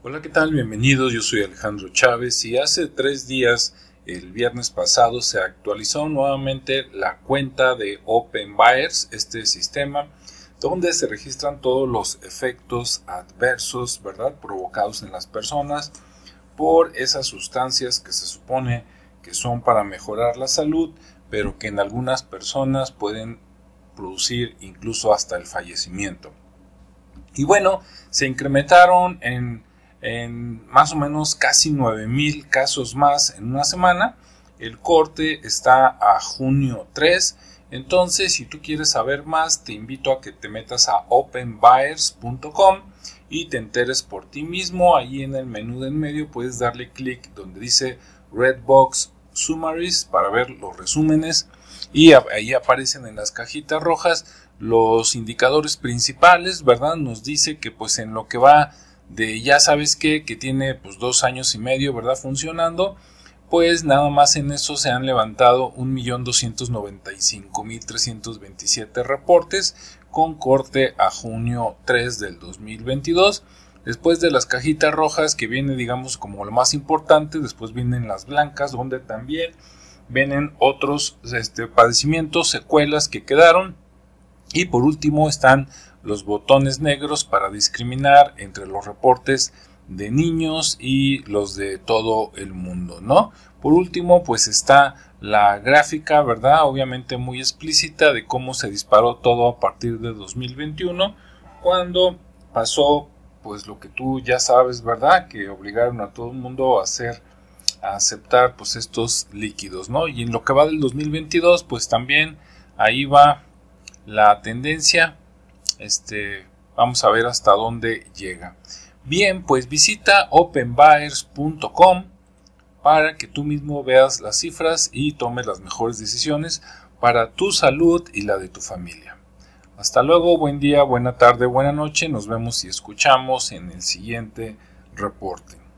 Hola, ¿qué tal? Bienvenidos, yo soy Alejandro Chávez y hace tres días, el viernes pasado, se actualizó nuevamente la cuenta de Open Buyers, este sistema donde se registran todos los efectos adversos, ¿verdad?, provocados en las personas por esas sustancias que se supone que son para mejorar la salud, pero que en algunas personas pueden producir incluso hasta el fallecimiento. Y bueno, se incrementaron en en más o menos casi 9000 casos más en una semana. El corte está a junio 3. Entonces, si tú quieres saber más, te invito a que te metas a openbuyers.com y te enteres por ti mismo. Ahí en el menú en medio puedes darle clic donde dice Redbox Summaries para ver los resúmenes y ahí aparecen en las cajitas rojas los indicadores principales, ¿verdad? Nos dice que pues en lo que va de ya sabes que, que tiene pues dos años y medio, ¿verdad? Funcionando, pues nada más en eso se han levantado 1.295.327 reportes con corte a junio 3 del 2022. Después de las cajitas rojas que viene digamos como lo más importante, después vienen las blancas donde también vienen otros este, padecimientos, secuelas que quedaron y por último están los botones negros para discriminar entre los reportes de niños y los de todo el mundo, ¿no? Por último, pues está la gráfica, ¿verdad? Obviamente muy explícita de cómo se disparó todo a partir de 2021, cuando pasó pues lo que tú ya sabes, ¿verdad? Que obligaron a todo el mundo a hacer a aceptar pues estos líquidos, ¿no? Y en lo que va del 2022, pues también ahí va la tendencia este, vamos a ver hasta dónde llega. Bien, pues visita openbuyers.com para que tú mismo veas las cifras y tomes las mejores decisiones para tu salud y la de tu familia. Hasta luego, buen día, buena tarde, buena noche, nos vemos y escuchamos en el siguiente reporte.